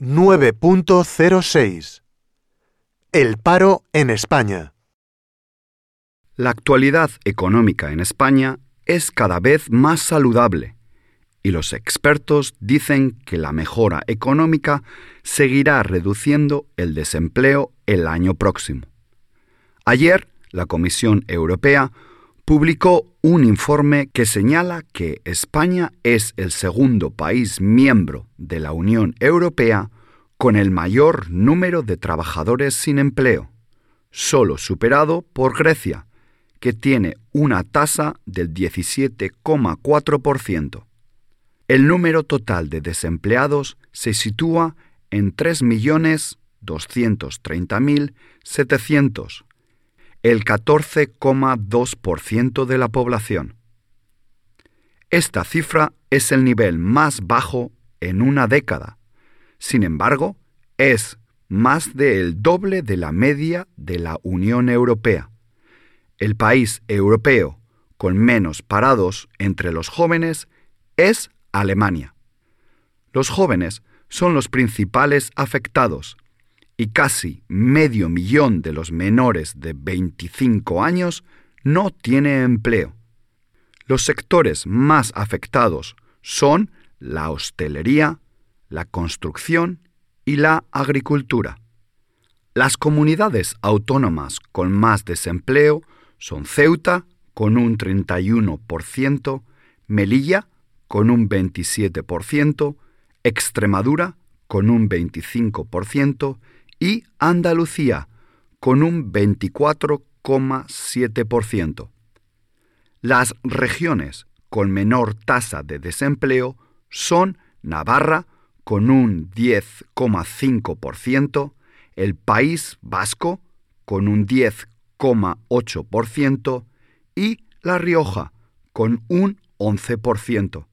9.06 El paro en España. La actualidad económica en España es cada vez más saludable y los expertos dicen que la mejora económica seguirá reduciendo el desempleo el año próximo. Ayer, la Comisión Europea publicó un informe que señala que España es el segundo país miembro de la Unión Europea con el mayor número de trabajadores sin empleo, solo superado por Grecia, que tiene una tasa del 17,4%. El número total de desempleados se sitúa en 3.230.700, el 14,2% de la población. Esta cifra es el nivel más bajo en una década. Sin embargo, es más del doble de la media de la Unión Europea. El país europeo con menos parados entre los jóvenes es Alemania. Los jóvenes son los principales afectados y casi medio millón de los menores de 25 años no tiene empleo. Los sectores más afectados son la hostelería, la construcción y la agricultura. Las comunidades autónomas con más desempleo son Ceuta, con un 31%, Melilla, con un 27%, Extremadura, con un 25%, y Andalucía con un 24,7%. Las regiones con menor tasa de desempleo son Navarra con un 10,5%, el País Vasco con un 10,8% y La Rioja con un 11%.